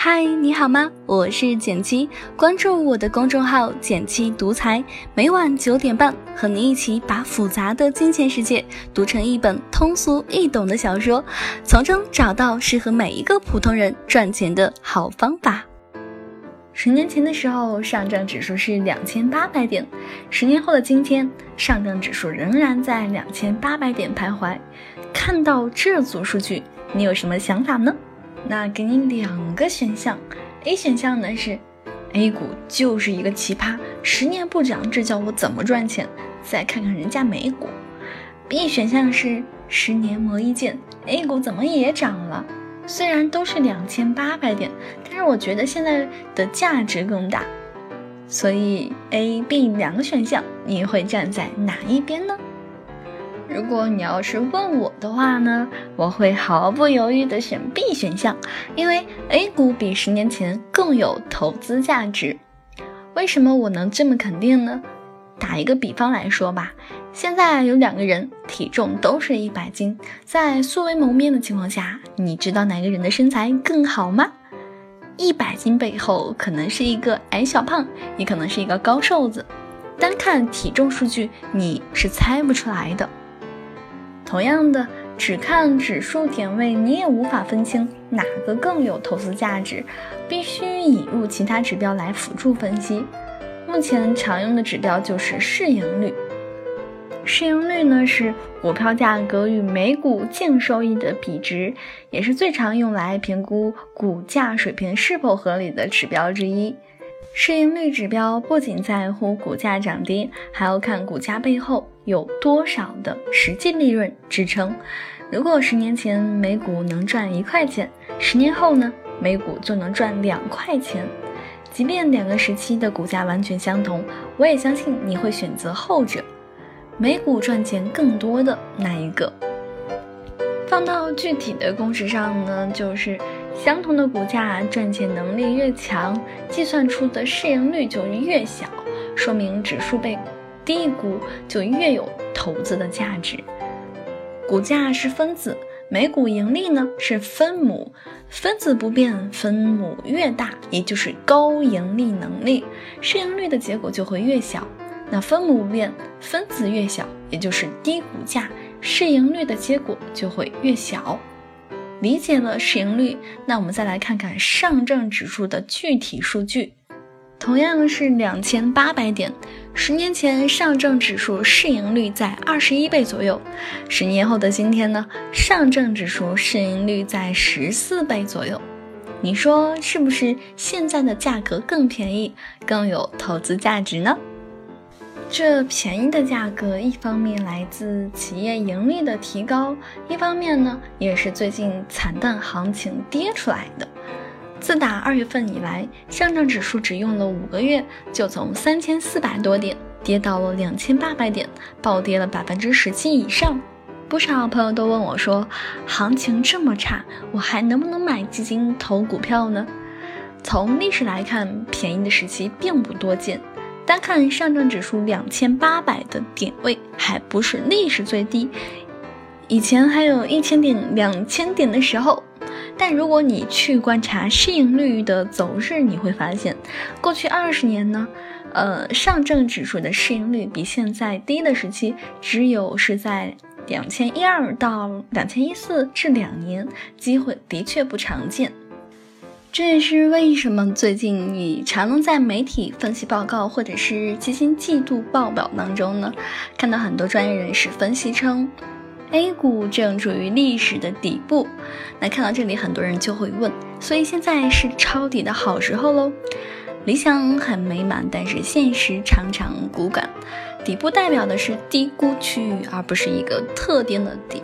嗨，你好吗？我是简七，关注我的公众号“简七独裁”，每晚九点半和你一起把复杂的金钱世界读成一本通俗易懂的小说，从中找到适合每一个普通人赚钱的好方法。十年前的时候，上证指数是两千八百点；十年后的今天，上证指数仍然在两千八百点徘徊。看到这组数据，你有什么想法呢？那给你两个选项，A 选项呢是，A 股就是一个奇葩，十年不涨，这叫我怎么赚钱？再看看人家美股。B 选项是，十年磨一剑，A 股怎么也涨了？虽然都是两千八百点，但是我觉得现在的价值更大。所以 A、B 两个选项，你会站在哪一边呢？如果你要是问我的话呢，我会毫不犹豫的选 B 选项，因为 A 股比十年前更有投资价值。为什么我能这么肯定呢？打一个比方来说吧，现在有两个人体重都是一百斤，在素未谋面的情况下，你知道哪个人的身材更好吗？一百斤背后可能是一个矮小胖，也可能是一个高瘦子，单看体重数据，你是猜不出来的。同样的，只看指数点位，你也无法分清哪个更有投资价值，必须引入其他指标来辅助分析。目前常用的指标就是市盈率。市盈率呢是股票价格与每股净收益的比值，也是最常用来评估股价水平是否合理的指标之一。市盈率指标不仅在乎股价涨跌，还要看股价背后有多少的实际利润支撑。如果十年前每股能赚一块钱，十年后呢，每股就能赚两块钱。即便两个时期的股价完全相同，我也相信你会选择后者，每股赚钱更多的那一个。放到具体的公式上呢，就是相同的股价，赚钱能力越强，计算出的市盈率就越小，说明指数被低估就越有投资的价值。股价是分子，每股盈利呢是分母，分子不变，分母越大，也就是高盈利能力，市盈率的结果就会越小。那分母不变，分子越小，也就是低股价。市盈率的结果就会越小。理解了市盈率，那我们再来看看上证指数的具体数据。同样是两千八百点，十年前上证指数市盈率在二十一倍左右，十年后的今天呢，上证指数市盈率在十四倍左右。你说是不是现在的价格更便宜，更有投资价值呢？这便宜的价格，一方面来自企业盈利的提高，一方面呢，也是最近惨淡行情跌出来的。自打二月份以来，上证指数只用了五个月，就从三千四百多点跌到了两千八百点，暴跌了百分之十七以上。不少朋友都问我说，行情这么差，我还能不能买基金投股票呢？从历史来看，便宜的时期并不多见。单看上证指数两千八百的点位，还不是历史最低，以前还有一千点、两千点的时候。但如果你去观察市盈率的走势，你会发现，过去二十年呢，呃，上证指数的市盈率比现在低的时期，只有是在两千一二到两千一四这两年，机会的确不常见。这也是为什么最近你常能在媒体分析报告或者是基金季度报表当中呢，看到很多专业人士分析称，A 股正处于历史的底部。那看到这里，很多人就会问：所以现在是抄底的好时候喽？理想很美满，但是现实常常骨感。底部代表的是低估区域，而不是一个特定的点。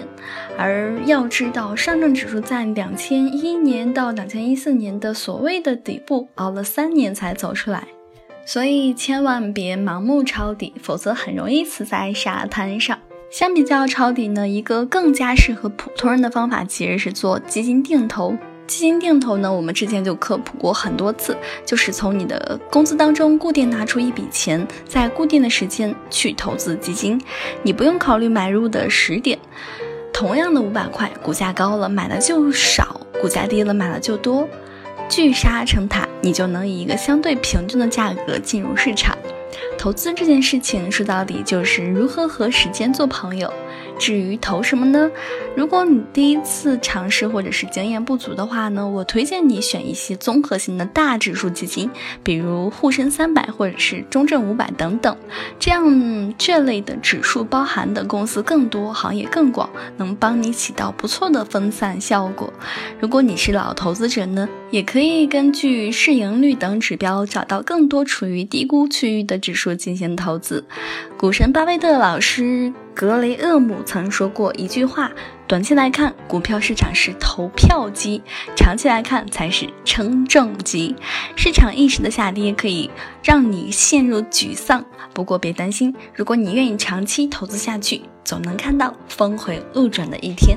而要知道，上证指数在两千一年到两千一四年的所谓的底部，熬了三年才走出来。所以千万别盲目抄底，否则很容易死在沙滩上。相比较抄底呢，一个更加适合普通人的方法，其实是做基金定投。基金定投呢，我们之前就科普过很多次，就是从你的工资当中固定拿出一笔钱，在固定的时间去投资基金，你不用考虑买入的时点。同样的五百块，股价高了买的就少，股价低了买的就多。聚沙成塔，你就能以一个相对平均的价格进入市场。投资这件事情说到底就是如何和时间做朋友。至于投什么呢？如果你第一次尝试或者是经验不足的话呢，我推荐你选一些综合型的大指数基金，比如沪深三百或者是中证五百等等。这样这类的指数包含的公司更多，行业更广，能帮你起到不错的分散效果。如果你是老投资者呢，也可以根据市盈率等指标找到更多处于低估区域的指数进行投资。股神巴菲特老师。格雷厄姆曾说过一句话：“短期来看，股票市场是投票机；长期来看，才是称重机。市场一时的下跌可以让你陷入沮丧，不过别担心，如果你愿意长期投资下去，总能看到峰回路转的一天。”